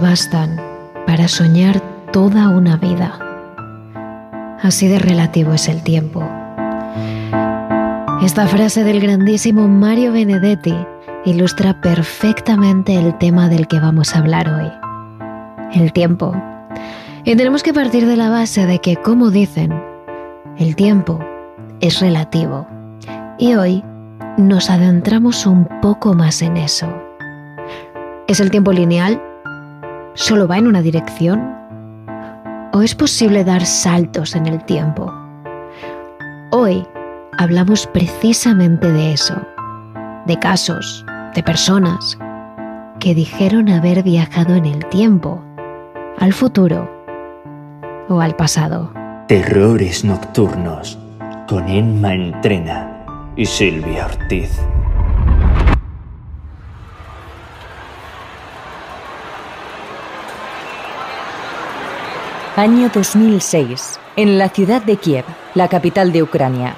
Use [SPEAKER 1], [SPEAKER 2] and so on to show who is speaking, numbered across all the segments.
[SPEAKER 1] Bastan para soñar toda una vida. Así de relativo es el tiempo. Esta frase del grandísimo Mario Benedetti ilustra perfectamente el tema del que vamos a hablar hoy. El tiempo. Y tenemos que partir de la base de que, como dicen, el tiempo es relativo. Y hoy nos adentramos un poco más en eso. ¿Es el tiempo lineal? ¿Solo va en una dirección? ¿O es posible dar saltos en el tiempo? Hoy hablamos precisamente de eso, de casos, de personas que dijeron haber viajado en el tiempo, al futuro o al pasado.
[SPEAKER 2] Terrores Nocturnos con Emma Entrena y Silvia Ortiz.
[SPEAKER 3] Año 2006, en la ciudad de Kiev, la capital de Ucrania.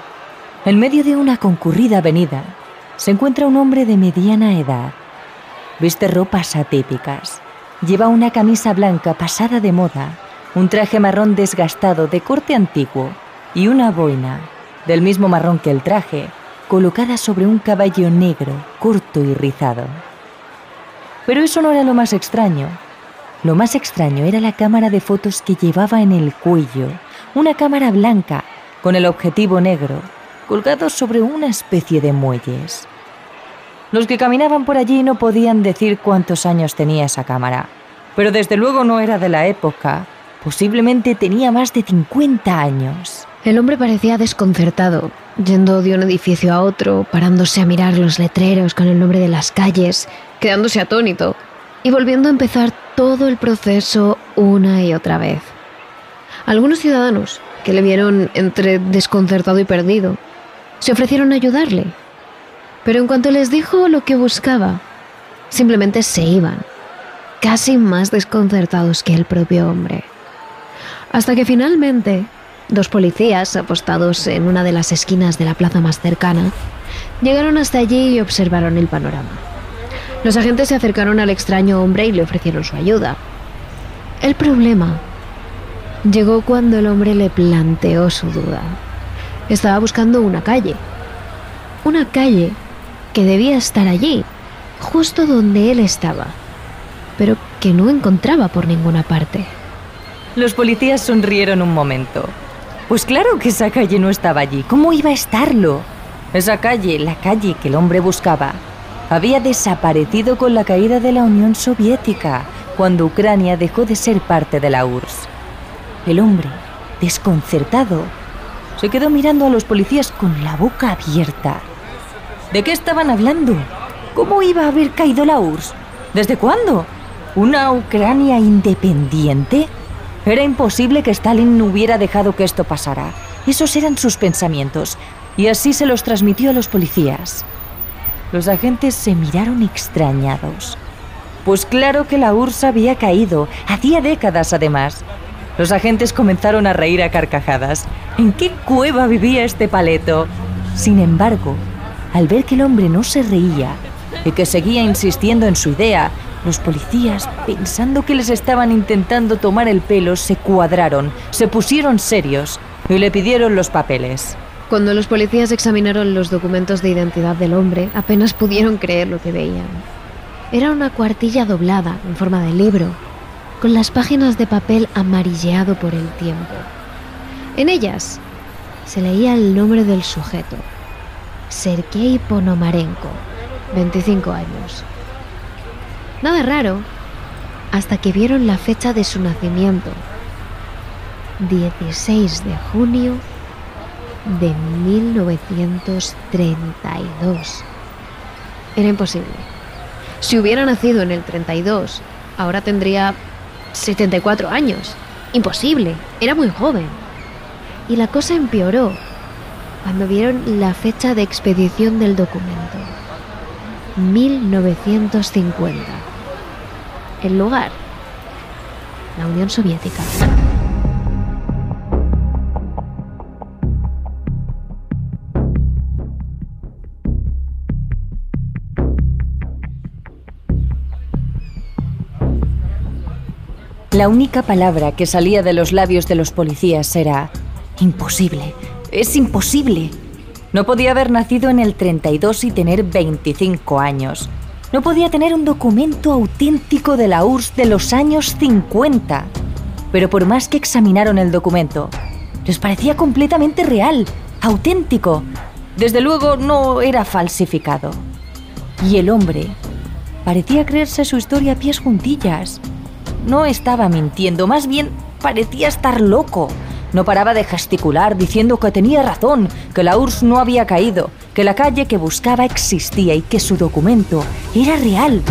[SPEAKER 3] En medio de una concurrida avenida, se encuentra un hombre de mediana edad. Viste ropas atípicas. Lleva una camisa blanca pasada de moda, un traje marrón desgastado de corte antiguo y una boina, del mismo marrón que el traje, colocada sobre un caballo negro, corto y rizado. Pero eso no era lo más extraño. Lo más extraño era la cámara de fotos que llevaba en el cuello, una cámara blanca con el objetivo negro, colgado sobre una especie de muelles. Los que caminaban por allí no podían decir cuántos años tenía esa cámara, pero desde luego no era de la época, posiblemente tenía más de 50 años.
[SPEAKER 1] El hombre parecía desconcertado, yendo de un edificio a otro, parándose a mirar los letreros con el nombre de las calles, quedándose atónito y volviendo a empezar todo el proceso una y otra vez. Algunos ciudadanos, que le vieron entre desconcertado y perdido, se ofrecieron a ayudarle, pero en cuanto les dijo lo que buscaba, simplemente se iban, casi más desconcertados que el propio hombre. Hasta que finalmente, dos policías apostados en una de las esquinas de la plaza más cercana, llegaron hasta allí y observaron el panorama. Los agentes se acercaron al extraño hombre y le ofrecieron su ayuda. El problema llegó cuando el hombre le planteó su duda. Estaba buscando una calle. Una calle que debía estar allí, justo donde él estaba, pero que no encontraba por ninguna parte.
[SPEAKER 3] Los policías sonrieron un momento. Pues claro que esa calle no estaba allí. ¿Cómo iba a estarlo? Esa calle, la calle que el hombre buscaba, había desaparecido con la caída de la Unión Soviética, cuando Ucrania dejó de ser parte de la URSS. El hombre, desconcertado, se quedó mirando a los policías con la boca abierta. ¿De qué estaban hablando? ¿Cómo iba a haber caído la URSS? ¿Desde cuándo? ¿Una Ucrania independiente? Era imposible que Stalin no hubiera dejado que esto pasara. Esos eran sus pensamientos, y así se los transmitió a los policías. Los agentes se miraron extrañados. Pues claro que la URSS había caído, hacía décadas además. Los agentes comenzaron a reír a carcajadas. ¿En qué cueva vivía este paleto? Sin embargo, al ver que el hombre no se reía y que seguía insistiendo en su idea, los policías, pensando que les estaban intentando tomar el pelo, se cuadraron, se pusieron serios y le pidieron los papeles.
[SPEAKER 1] Cuando los policías examinaron los documentos de identidad del hombre, apenas pudieron creer lo que veían. Era una cuartilla doblada, en forma de libro, con las páginas de papel amarilleado por el tiempo. En ellas se leía el nombre del sujeto, Sergei Ponomarenko, 25 años. Nada raro, hasta que vieron la fecha de su nacimiento. 16 de junio de 1932. Era imposible. Si hubiera nacido en el 32, ahora tendría 74 años. Imposible. Era muy joven. Y la cosa empeoró cuando vieron la fecha de expedición del documento. 1950. El lugar. La Unión Soviética.
[SPEAKER 3] La única palabra que salía de los labios de los policías era imposible, es imposible. No podía haber nacido en el 32 y tener 25 años. No podía tener un documento auténtico de la URSS de los años 50. Pero por más que examinaron el documento, les parecía completamente real, auténtico. Desde luego no era falsificado. Y el hombre parecía creerse su historia a pies juntillas. No estaba mintiendo, más bien parecía estar loco. No paraba de gesticular diciendo que tenía razón, que la URSS no había caído, que la calle que buscaba existía y que su documento era real.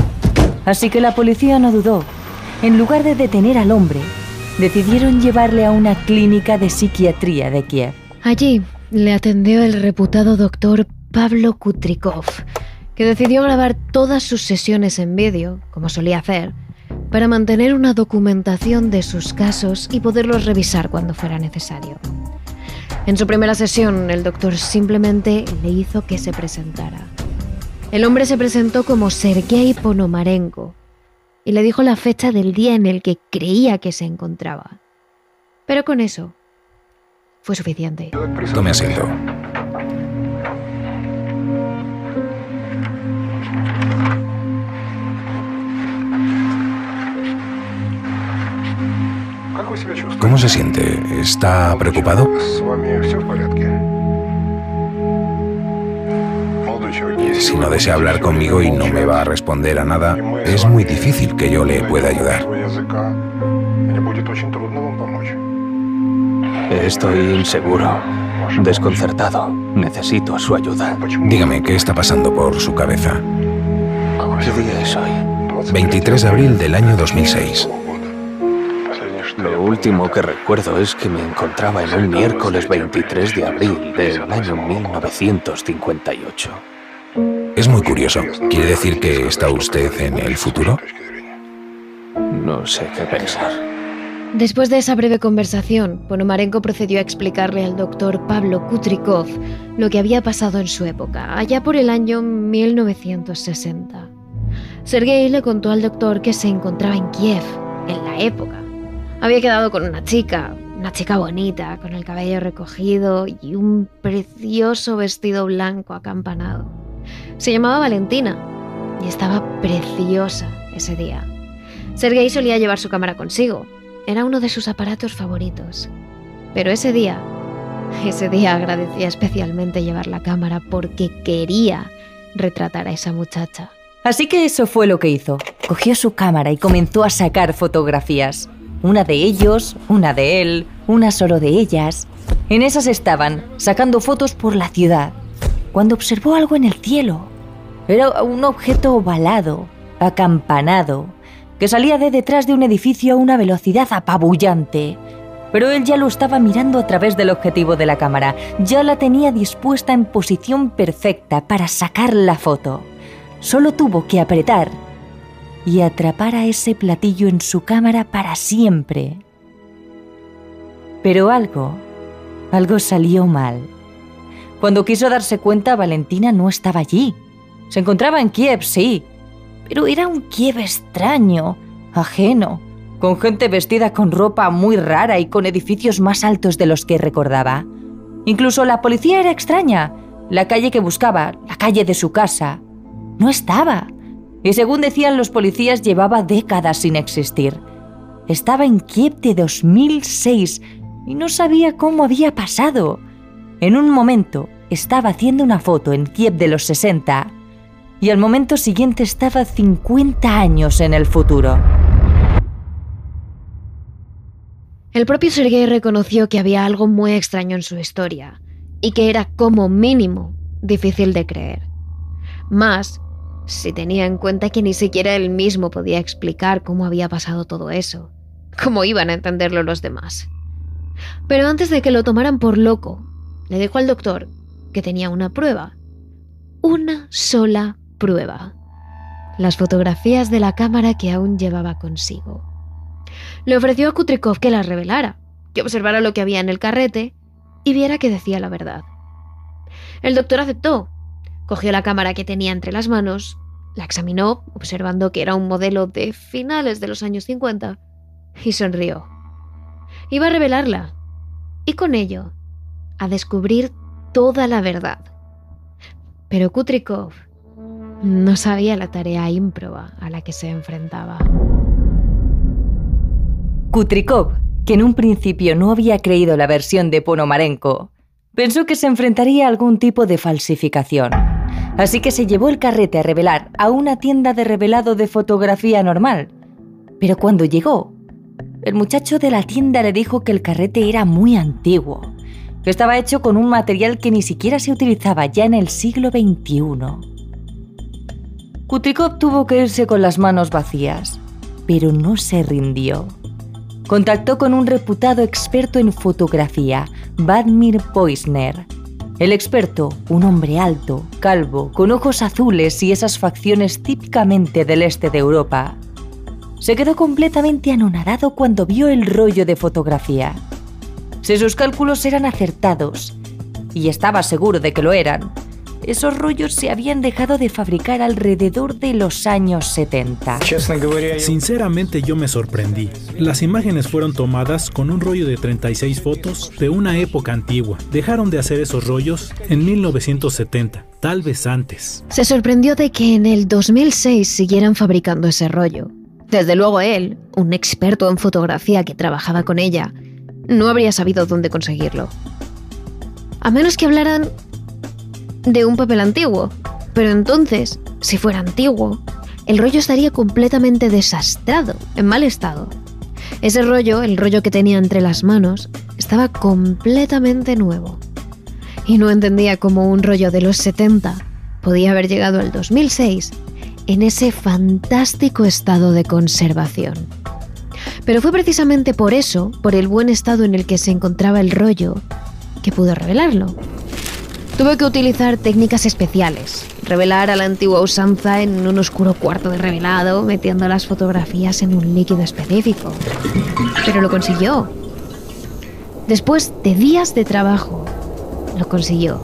[SPEAKER 3] Así que la policía no dudó. En lugar de detener al hombre, decidieron llevarle a una clínica de psiquiatría de Kiev.
[SPEAKER 1] Allí le atendió el reputado doctor Pablo Kutrikov, que decidió grabar todas sus sesiones en vídeo, como solía hacer, para mantener una documentación de sus casos y poderlos revisar cuando fuera necesario. En su primera sesión, el doctor simplemente le hizo que se presentara. El hombre se presentó como Sergei Ponomarenko y le dijo la fecha del día en el que creía que se encontraba. Pero con eso fue suficiente.
[SPEAKER 4] Tome asiento. Se siente? ¿Está preocupado? Si no desea hablar conmigo y no me va a responder a nada, es muy difícil que yo le pueda ayudar.
[SPEAKER 2] Estoy inseguro, desconcertado. Necesito su ayuda.
[SPEAKER 4] Dígame, ¿qué está pasando por su cabeza?
[SPEAKER 2] ¿Qué día es hoy?
[SPEAKER 4] 23 de abril del año 2006.
[SPEAKER 2] Lo último que recuerdo es que me encontraba en un miércoles 23 de abril del año 1958.
[SPEAKER 4] Es muy curioso. ¿Quiere decir que está usted en el futuro?
[SPEAKER 2] No sé qué pensar.
[SPEAKER 1] Después de esa breve conversación, Ponomarenko procedió a explicarle al doctor Pablo Kutrikov lo que había pasado en su época, allá por el año 1960. Sergei le contó al doctor que se encontraba en Kiev, en la época, había quedado con una chica, una chica bonita, con el cabello recogido y un precioso vestido blanco acampanado. Se llamaba Valentina y estaba preciosa ese día. Sergei solía llevar su cámara consigo. Era uno de sus aparatos favoritos. Pero ese día, ese día agradecía especialmente llevar la cámara porque quería retratar a esa muchacha.
[SPEAKER 3] Así que eso fue lo que hizo. Cogió su cámara y comenzó a sacar fotografías. Una de ellos, una de él, una solo de ellas. En esas estaban, sacando fotos por la ciudad, cuando observó algo en el cielo. Era un objeto ovalado, acampanado, que salía de detrás de un edificio a una velocidad apabullante. Pero él ya lo estaba mirando a través del objetivo de la cámara, ya la tenía dispuesta en posición perfecta para sacar la foto. Solo tuvo que apretar y atrapar a ese platillo en su cámara para siempre. Pero algo, algo salió mal. Cuando quiso darse cuenta, Valentina no estaba allí. Se encontraba en Kiev, sí, pero era un Kiev extraño, ajeno, con gente vestida con ropa muy rara y con edificios más altos de los que recordaba. Incluso la policía era extraña. La calle que buscaba, la calle de su casa, no estaba y según decían los policías llevaba décadas sin existir. Estaba en Kiev de 2006 y no sabía cómo había pasado. En un momento estaba haciendo una foto en Kiev de los 60 y al momento siguiente estaba 50 años en el futuro.
[SPEAKER 1] El propio Sergei reconoció que había algo muy extraño en su historia y que era como mínimo difícil de creer. Más si tenía en cuenta que ni siquiera él mismo podía explicar cómo había pasado todo eso. ¿Cómo iban a entenderlo los demás? Pero antes de que lo tomaran por loco, le dijo al doctor que tenía una prueba. Una sola prueba. Las fotografías de la cámara que aún llevaba consigo. Le ofreció a Kutrikov que las revelara, que observara lo que había en el carrete y viera que decía la verdad. El doctor aceptó. Cogió la cámara que tenía entre las manos, la examinó, observando que era un modelo de finales de los años 50, y sonrió. Iba a revelarla, y con ello, a descubrir toda la verdad. Pero Kutrikov no sabía la tarea ímproba a la que se enfrentaba.
[SPEAKER 3] Kutrikov, que en un principio no había creído la versión de Ponomarenko, pensó que se enfrentaría a algún tipo de falsificación. Así que se llevó el carrete a revelar a una tienda de revelado de fotografía normal. Pero cuando llegó, el muchacho de la tienda le dijo que el carrete era muy antiguo, que estaba hecho con un material que ni siquiera se utilizaba ya en el siglo XXI. Kutrikov tuvo que irse con las manos vacías, pero no se rindió. Contactó con un reputado experto en fotografía, Vladimir Poisner. El experto, un hombre alto, calvo, con ojos azules y esas facciones típicamente del este de Europa, se quedó completamente anonadado cuando vio el rollo de fotografía. Si sus cálculos eran acertados, y estaba seguro de que lo eran, esos rollos se habían dejado de fabricar alrededor de los años 70.
[SPEAKER 5] Sinceramente yo me sorprendí. Las imágenes fueron tomadas con un rollo de 36 fotos de una época antigua. Dejaron de hacer esos rollos en 1970, tal vez antes.
[SPEAKER 1] Se sorprendió de que en el 2006 siguieran fabricando ese rollo. Desde luego él, un experto en fotografía que trabajaba con ella, no habría sabido dónde conseguirlo. A menos que hablaran de un papel antiguo. Pero entonces, si fuera antiguo, el rollo estaría completamente desastrado, en mal estado. Ese rollo, el rollo que tenía entre las manos, estaba completamente nuevo. Y no entendía cómo un rollo de los 70 podía haber llegado al 2006 en ese fantástico estado de conservación. Pero fue precisamente por eso, por el buen estado en el que se encontraba el rollo, que pudo revelarlo. Tuve que utilizar técnicas especiales, revelar a la antigua usanza en un oscuro cuarto de revelado, metiendo las fotografías en un líquido específico. Pero lo consiguió. Después de días de trabajo, lo consiguió.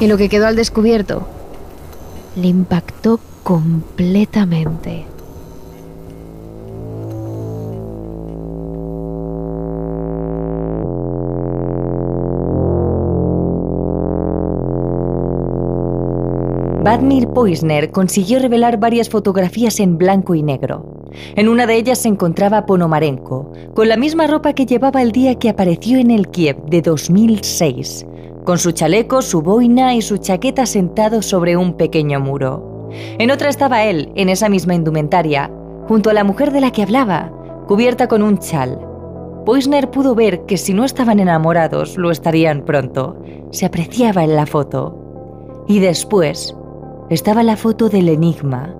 [SPEAKER 1] Y lo que quedó al descubierto le impactó completamente.
[SPEAKER 3] Vladimir Poisner consiguió revelar varias fotografías en blanco y negro. En una de ellas se encontraba Ponomarenko, con la misma ropa que llevaba el día que apareció en el Kiev de 2006, con su chaleco, su boina y su chaqueta sentado sobre un pequeño muro. En otra estaba él, en esa misma indumentaria, junto a la mujer de la que hablaba, cubierta con un chal. Poisner pudo ver que si no estaban enamorados, lo estarían pronto. Se apreciaba en la foto. Y después estaba la foto del enigma,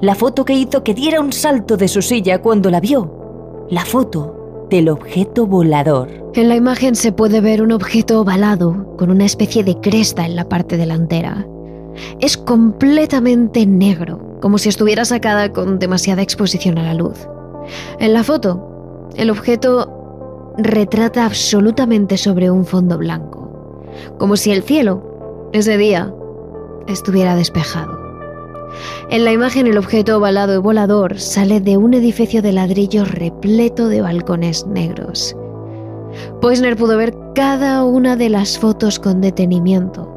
[SPEAKER 3] la foto que hizo que diera un salto de su silla cuando la vio, la foto del objeto volador.
[SPEAKER 1] En la imagen se puede ver un objeto ovalado con una especie de cresta en la parte delantera. Es completamente negro, como si estuviera sacada con demasiada exposición a la luz. En la foto, el objeto retrata absolutamente sobre un fondo blanco, como si el cielo, ese día, estuviera despejado. En la imagen el objeto ovalado y volador sale de un edificio de ladrillo repleto de balcones negros. Poisner pudo ver cada una de las fotos con detenimiento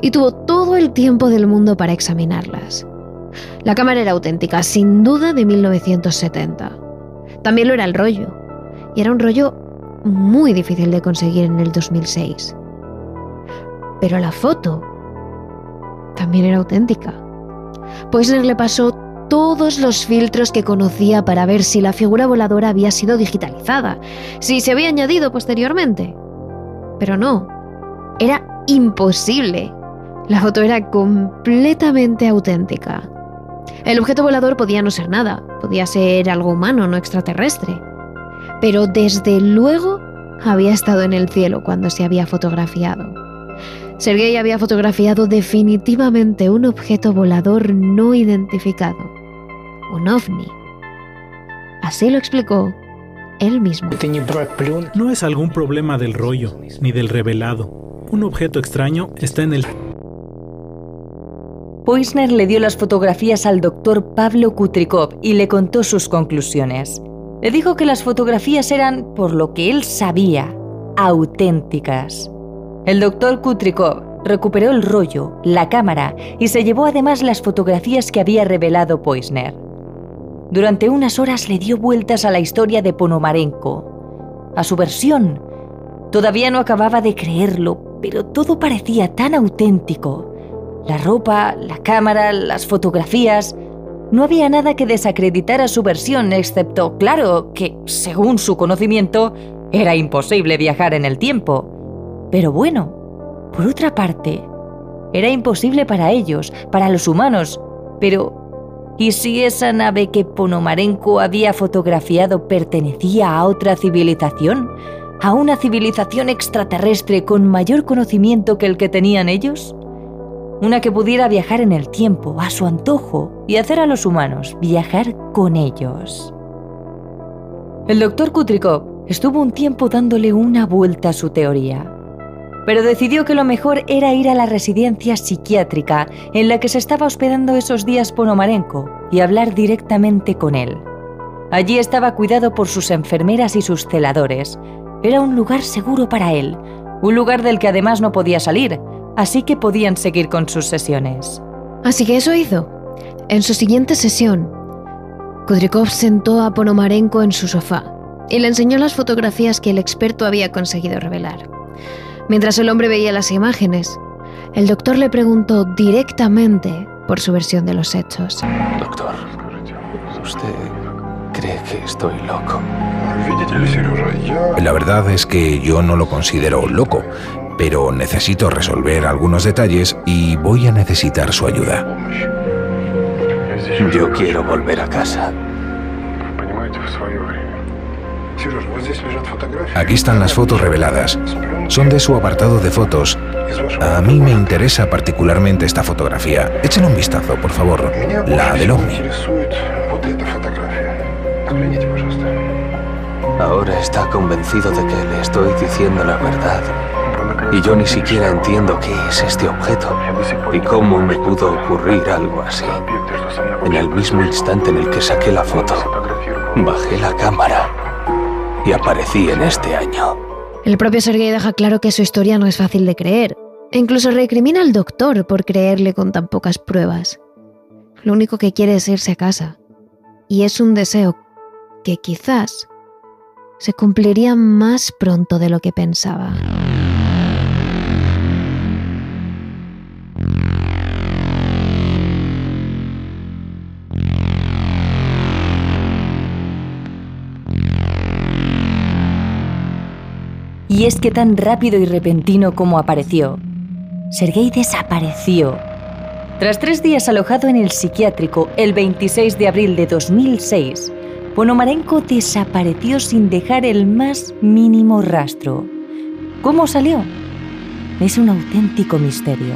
[SPEAKER 1] y tuvo todo el tiempo del mundo para examinarlas. La cámara era auténtica, sin duda de 1970. También lo era el rollo, y era un rollo muy difícil de conseguir en el 2006. Pero la foto también era auténtica. Poisner le pasó todos los filtros que conocía para ver si la figura voladora había sido digitalizada, si se había añadido posteriormente. Pero no, era imposible. La foto era completamente auténtica. El objeto volador podía no ser nada, podía ser algo humano, no extraterrestre. Pero desde luego había estado en el cielo cuando se había fotografiado. Sergei había fotografiado definitivamente un objeto volador no identificado, un ovni. Así lo explicó él mismo.
[SPEAKER 5] No es algún problema del rollo, ni del revelado. Un objeto extraño está en el...
[SPEAKER 3] Poisner le dio las fotografías al doctor Pablo Kutrikov y le contó sus conclusiones. Le dijo que las fotografías eran, por lo que él sabía, auténticas. El doctor Kutrikov recuperó el rollo, la cámara y se llevó además las fotografías que había revelado Poisner. Durante unas horas le dio vueltas a la historia de Ponomarenko, a su versión. Todavía no acababa de creerlo, pero todo parecía tan auténtico. La ropa, la cámara, las fotografías. No había nada que desacreditara su versión, excepto, claro, que, según su conocimiento, era imposible viajar en el tiempo. Pero bueno, por otra parte, era imposible para ellos, para los humanos, pero ¿y si esa nave que Ponomarenko había fotografiado pertenecía a otra civilización? ¿A una civilización extraterrestre con mayor conocimiento que el que tenían ellos? Una que pudiera viajar en el tiempo, a su antojo, y hacer a los humanos viajar con ellos. El doctor Kutrikov estuvo un tiempo dándole una vuelta a su teoría pero decidió que lo mejor era ir a la residencia psiquiátrica en la que se estaba hospedando esos días Ponomarenko y hablar directamente con él. Allí estaba cuidado por sus enfermeras y sus celadores. Era un lugar seguro para él, un lugar del que además no podía salir, así que podían seguir con sus sesiones.
[SPEAKER 1] Así que eso hizo. En su siguiente sesión, Kudrikov sentó a Ponomarenko en su sofá y le enseñó las fotografías que el experto había conseguido revelar. Mientras el hombre veía las imágenes, el doctor le preguntó directamente por su versión de los hechos.
[SPEAKER 2] Doctor, ¿usted cree que estoy loco?
[SPEAKER 4] La verdad es que yo no lo considero loco, pero necesito resolver algunos detalles y voy a necesitar su ayuda.
[SPEAKER 2] Yo quiero volver a casa.
[SPEAKER 4] Aquí están las fotos reveladas. Son de su apartado de fotos. A mí me interesa particularmente esta fotografía. Échenle un vistazo, por favor. La del ovni.
[SPEAKER 2] Ahora está convencido de que le estoy diciendo la verdad. Y yo ni siquiera entiendo qué es este objeto y cómo me pudo ocurrir algo así. En el mismo instante en el que saqué la foto, bajé la cámara y aparecí en este año.
[SPEAKER 1] El propio Sergei deja claro que su historia no es fácil de creer. E incluso recrimina al doctor por creerle con tan pocas pruebas. Lo único que quiere es irse a casa. Y es un deseo que quizás se cumpliría más pronto de lo que pensaba.
[SPEAKER 3] Y es que tan rápido y repentino como apareció, Sergei desapareció. Tras tres días alojado en el psiquiátrico el 26 de abril de 2006, Ponomarenko desapareció sin dejar el más mínimo rastro. ¿Cómo salió? Es un auténtico misterio.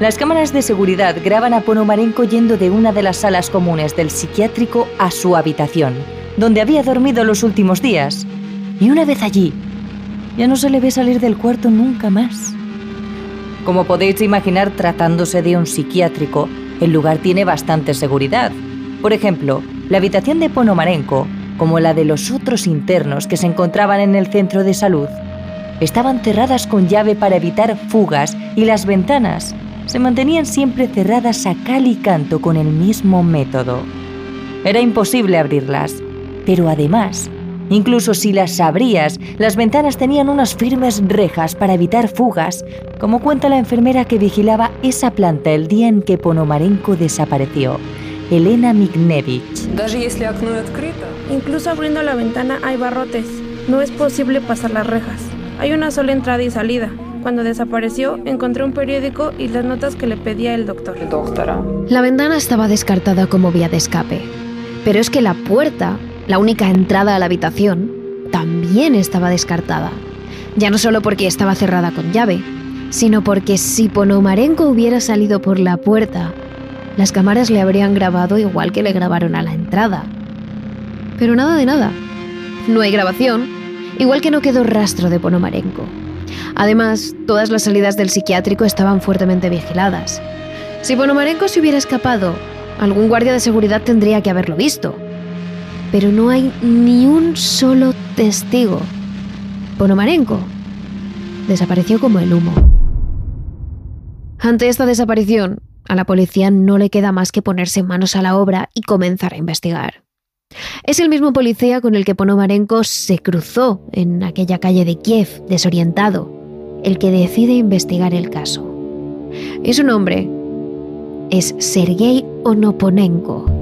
[SPEAKER 3] Las cámaras de seguridad graban a Ponomarenko yendo de una de las salas comunes del psiquiátrico a su habitación, donde había dormido los últimos días, y una vez allí, ya no se le ve salir del cuarto nunca más. Como podéis imaginar, tratándose de un psiquiátrico, el lugar tiene bastante seguridad. Por ejemplo, la habitación de Ponomarenko, como la de los otros internos que se encontraban en el centro de salud, estaban cerradas con llave para evitar fugas y las ventanas se mantenían siempre cerradas a cal y canto con el mismo método. Era imposible abrirlas, pero además Incluso si las abrías, las ventanas tenían unas firmes rejas para evitar fugas, como cuenta la enfermera que vigilaba esa planta el día en que Ponomarenko desapareció, Elena Mignevich.
[SPEAKER 6] Incluso abriendo la ventana hay barrotes. No es posible pasar las rejas. Hay una sola entrada y salida. Cuando desapareció, encontré un periódico y las notas que le pedía el doctor.
[SPEAKER 1] La ventana estaba descartada como vía de escape. Pero es que la puerta, la única entrada a la habitación, también estaba descartada. Ya no solo porque estaba cerrada con llave, sino porque si Ponomarenko hubiera salido por la puerta, las cámaras le habrían grabado igual que le grabaron a la entrada. Pero nada de nada. No hay grabación, igual que no quedó rastro de Ponomarenko. Además, todas las salidas del psiquiátrico estaban fuertemente vigiladas. Si Ponomarenko se hubiera escapado, algún guardia de seguridad tendría que haberlo visto. Pero no hay ni un solo testigo. Ponomarenko desapareció como el humo. Ante esta desaparición, a la policía no le queda más que ponerse manos a la obra y comenzar a investigar. Es el mismo policía con el que Ponomarenko se cruzó en aquella calle de Kiev, desorientado, el que decide investigar el caso. Y su nombre es Sergei Onoponenko.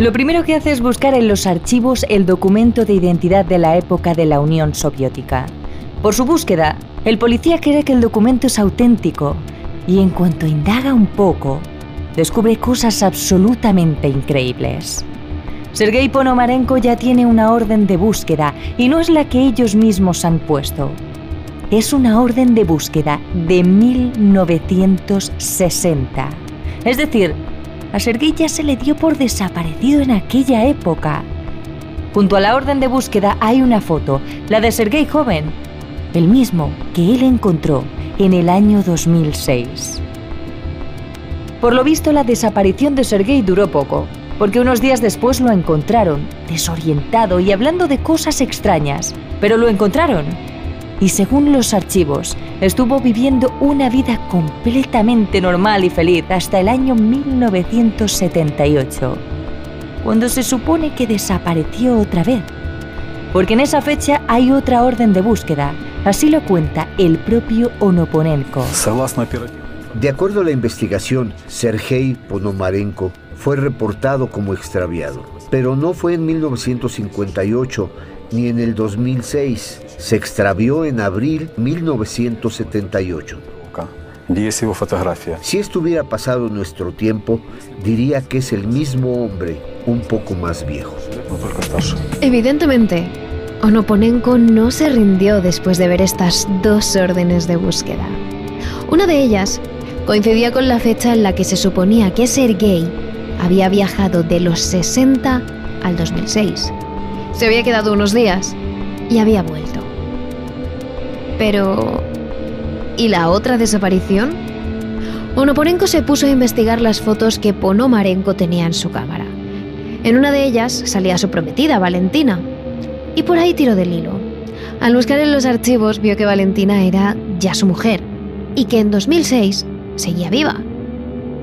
[SPEAKER 3] Lo primero que hace es buscar en los archivos el documento de identidad de la época de la Unión Soviética. Por su búsqueda, el policía cree que el documento es auténtico y en cuanto indaga un poco, descubre cosas absolutamente increíbles. Sergei Ponomarenko ya tiene una orden de búsqueda y no es la que ellos mismos han puesto. Es una orden de búsqueda de 1960. Es decir, a Sergei ya se le dio por desaparecido en aquella época. Junto a la orden de búsqueda hay una foto, la de Sergei joven, el mismo que él encontró en el año 2006. Por lo visto, la desaparición de Sergei duró poco, porque unos días después lo encontraron, desorientado y hablando de cosas extrañas, pero lo encontraron y según los archivos, estuvo viviendo una vida completamente normal y feliz hasta el año 1978, cuando se supone que desapareció otra vez. Porque en esa fecha hay otra orden de búsqueda, así lo cuenta el propio Onoponenko.
[SPEAKER 7] De acuerdo a la investigación, Sergei Ponomarenko fue reportado como extraviado, pero no fue en 1958 ni en el 2006. Se extravió en abril 1978. Si esto hubiera pasado en nuestro tiempo, diría que es el mismo hombre, un poco más viejo.
[SPEAKER 1] Evidentemente, Onoponenko no se rindió después de ver estas dos órdenes de búsqueda. Una de ellas coincidía con la fecha en la que se suponía que Sergei había viajado de los 60 al 2006. Se había quedado unos días y había vuelto. Pero... ¿Y la otra desaparición? Onoporenko se puso a investigar las fotos que Ponomarenko tenía en su cámara. En una de ellas salía su prometida, Valentina. Y por ahí tiró del hilo. Al buscar en los archivos vio que Valentina era ya su mujer y que en 2006 seguía viva.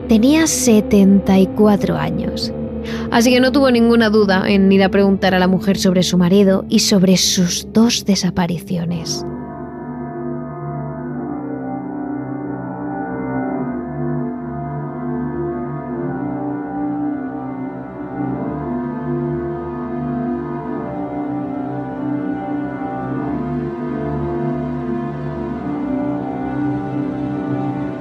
[SPEAKER 1] Tenía 74 años Así que no tuvo ninguna duda en ir a preguntar a la mujer sobre su marido y sobre sus dos desapariciones.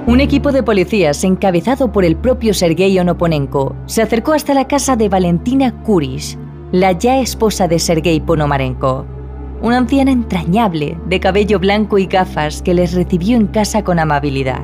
[SPEAKER 3] Un equipo de policías encabezado por el propio Sergei Onoponenko se acercó hasta la casa de Valentina Kurish, la ya esposa de Sergei Ponomarenko, una anciana entrañable, de cabello blanco y gafas que les recibió en casa con amabilidad.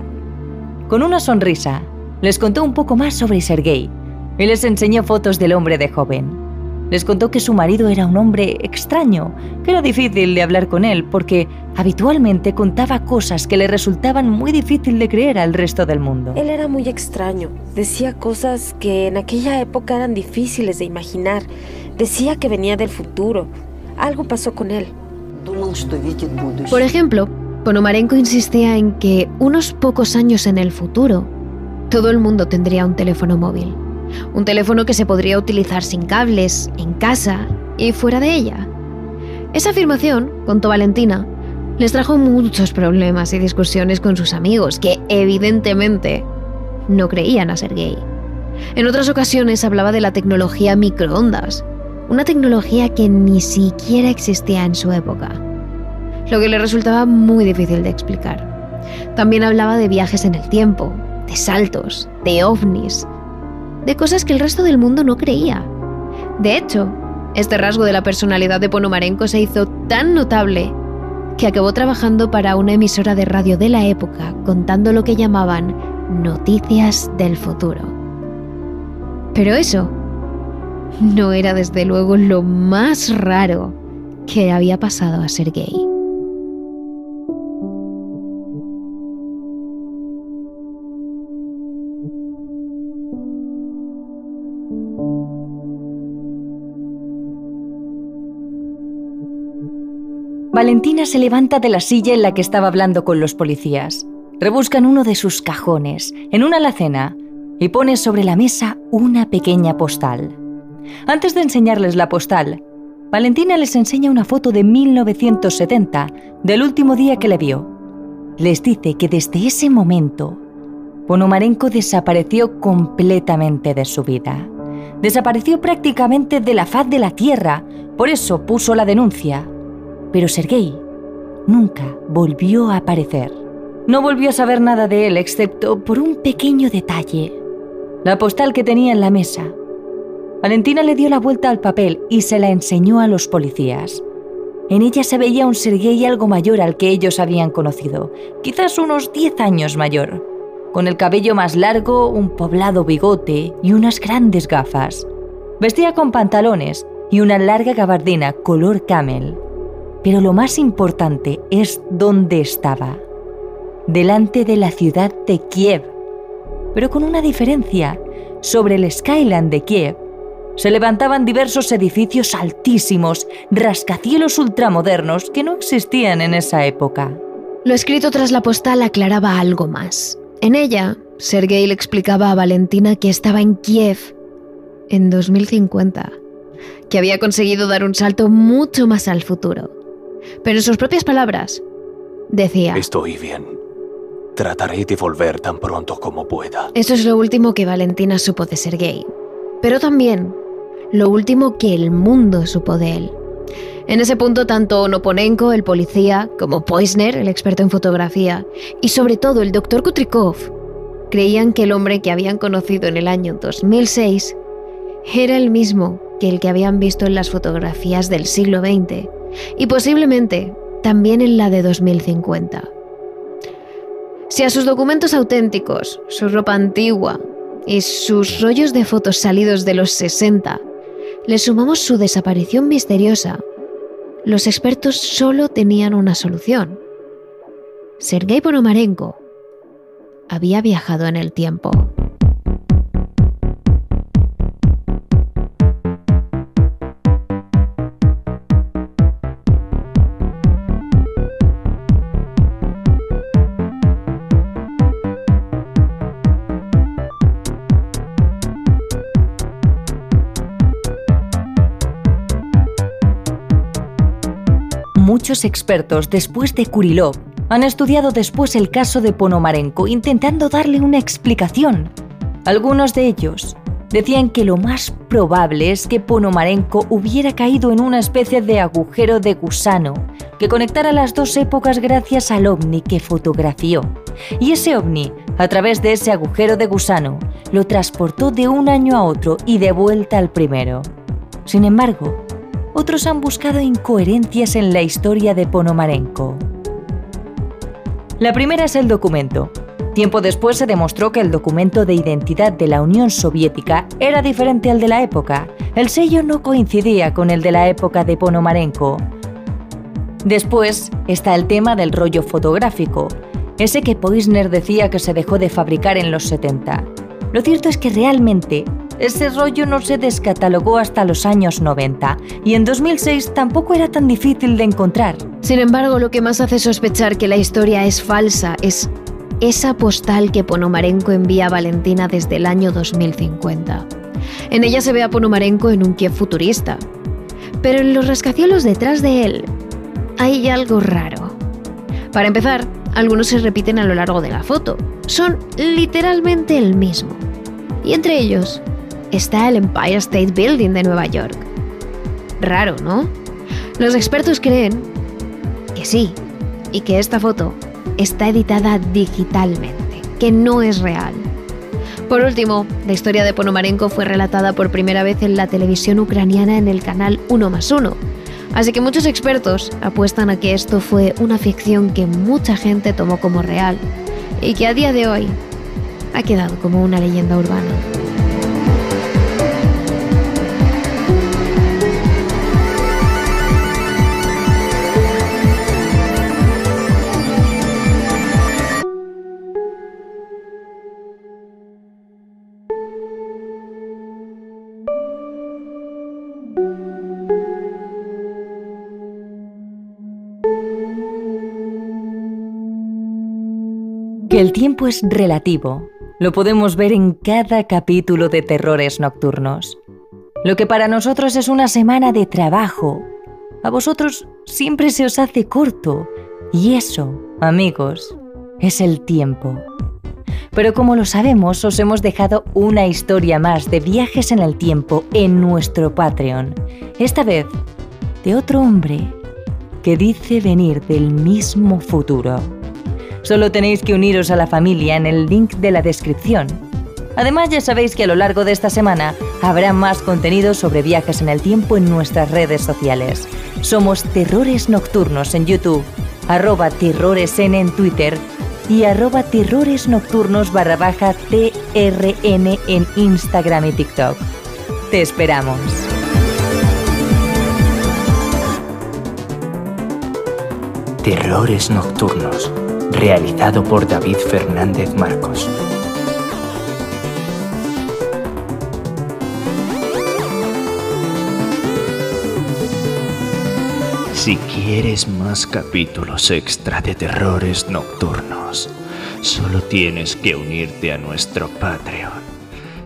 [SPEAKER 3] Con una sonrisa, les contó un poco más sobre Sergei y les enseñó fotos del hombre de joven. Les contó que su marido era un hombre extraño, que era difícil de hablar con él porque habitualmente contaba cosas que le resultaban muy difícil de creer al resto del mundo.
[SPEAKER 6] Él era muy extraño, decía cosas que en aquella época eran difíciles de imaginar, decía que venía del futuro, algo pasó con él.
[SPEAKER 1] Por ejemplo, Ponomarenko insistía en que unos pocos años en el futuro, todo el mundo tendría un teléfono móvil. Un teléfono que se podría utilizar sin cables, en casa y fuera de ella. Esa afirmación, contó Valentina, les trajo muchos problemas y discusiones con sus amigos, que evidentemente no creían a Sergei. En otras ocasiones hablaba de la tecnología microondas, una tecnología que ni siquiera existía en su época, lo que le resultaba muy difícil de explicar. También hablaba de viajes en el tiempo, de saltos, de ovnis, de cosas que el resto del mundo no creía. De hecho, este rasgo de la personalidad de Ponomarenko se hizo tan notable que acabó trabajando para una emisora de radio de la época contando lo que llamaban noticias del futuro. Pero eso no era desde luego lo más raro que había pasado a Sergei.
[SPEAKER 3] Valentina se levanta de la silla en la que estaba hablando con los policías. Rebusca en uno de sus cajones, en una alacena, y pone sobre la mesa una pequeña postal. Antes de enseñarles la postal, Valentina les enseña una foto de 1970, del último día que le vio. Les dice que desde ese momento, Ponomarenko desapareció completamente de su vida. Desapareció prácticamente de la faz de la tierra, por eso puso la denuncia. Pero Sergei nunca volvió a aparecer. No volvió a saber nada de él excepto por un pequeño detalle. La postal que tenía en la mesa. Valentina le dio la vuelta al papel y se la enseñó a los policías. En ella se veía un Sergei algo mayor al que ellos habían conocido, quizás unos 10 años mayor, con el cabello más largo, un poblado bigote y unas grandes gafas. Vestía con pantalones y una larga gabardina color camel. Pero lo más importante es dónde estaba. Delante de la ciudad de Kiev. Pero con una diferencia. Sobre el Skyland de Kiev se levantaban diversos edificios altísimos, rascacielos ultramodernos que no existían en esa época.
[SPEAKER 1] Lo escrito tras la postal aclaraba algo más. En ella, Sergei le explicaba a Valentina que estaba en Kiev en 2050, que había conseguido dar un salto mucho más al futuro pero en sus propias palabras, decía...
[SPEAKER 2] Estoy bien. Trataré de volver tan pronto como pueda.
[SPEAKER 1] Eso es lo último que Valentina supo de Sergei. Pero también lo último que el mundo supo de él. En ese punto, tanto Noponenko, el policía, como Poisner, el experto en fotografía, y sobre todo el doctor Kutrikov, creían que el hombre que habían conocido en el año 2006 era el mismo que el que habían visto en las fotografías del siglo XX y posiblemente también en la de 2050. Si a sus documentos auténticos, su ropa antigua y sus rollos de fotos salidos de los 60 le sumamos su desaparición misteriosa, los expertos solo tenían una solución. Sergei Ponomarenko había viajado en el tiempo.
[SPEAKER 3] Muchos expertos después de Kurilov han estudiado después el caso de Ponomarenko intentando darle una explicación. Algunos de ellos decían que lo más probable es que Ponomarenko hubiera caído en una especie de agujero de gusano que conectara las dos épocas gracias al ovni que fotografió. Y ese ovni, a través de ese agujero de gusano, lo transportó de un año a otro y de vuelta al primero. Sin embargo, otros han buscado incoherencias en la historia de Ponomarenko. La primera es el documento. Tiempo después se demostró que el documento de identidad de la Unión Soviética era diferente al de la época. El sello no coincidía con el de la época de Ponomarenko. Después está el tema del rollo fotográfico, ese que Poisner decía que se dejó de fabricar en los 70. Lo cierto es que realmente ese rollo no se descatalogó hasta los años 90 y en 2006 tampoco era tan difícil de encontrar.
[SPEAKER 1] Sin embargo, lo que más hace sospechar que la historia es falsa es esa postal que Ponomarenko envía a Valentina desde el año 2050. En ella se ve a Ponomarenko en un Kiev futurista. Pero en los rascacielos detrás de él hay algo raro. Para empezar, algunos se repiten a lo largo de la foto. Son literalmente el mismo. Y entre ellos está el Empire State Building de Nueva York. Raro, ¿no? Los expertos creen que sí, y que esta foto está editada digitalmente, que no es real. Por último, la historia de Ponomarenko fue relatada por primera vez en la televisión ucraniana en el canal 1 más 1. Así que muchos expertos apuestan a que esto fue una ficción que mucha gente tomó como real y que a día de hoy ha quedado como una leyenda urbana.
[SPEAKER 3] El tiempo es relativo lo podemos ver en cada capítulo de Terrores Nocturnos. Lo que para nosotros es una semana de trabajo, a vosotros siempre se os hace corto. Y eso, amigos, es el tiempo. Pero como lo sabemos, os hemos dejado una historia más de viajes en el tiempo en nuestro Patreon. Esta vez, de otro hombre que dice venir del mismo futuro. Solo tenéis que uniros a la familia en el link de la descripción. Además ya sabéis que a lo largo de esta semana habrá más contenido sobre viajes en el tiempo en nuestras redes sociales. Somos Terrores Nocturnos en YouTube, arroba terroresn en Twitter y arroba terrores nocturnos barra TRN en Instagram y TikTok. Te esperamos.
[SPEAKER 8] Terrores Nocturnos realizado por David Fernández Marcos. Si quieres más capítulos extra de terrores nocturnos, solo tienes que unirte a nuestro Patreon.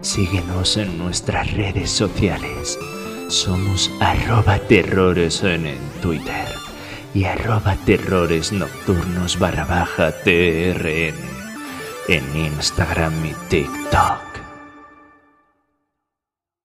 [SPEAKER 8] Síguenos en nuestras redes sociales. Somos arroba terrores en Twitter y arroba terrores nocturnos barra baja TRN en Instagram y TikTok.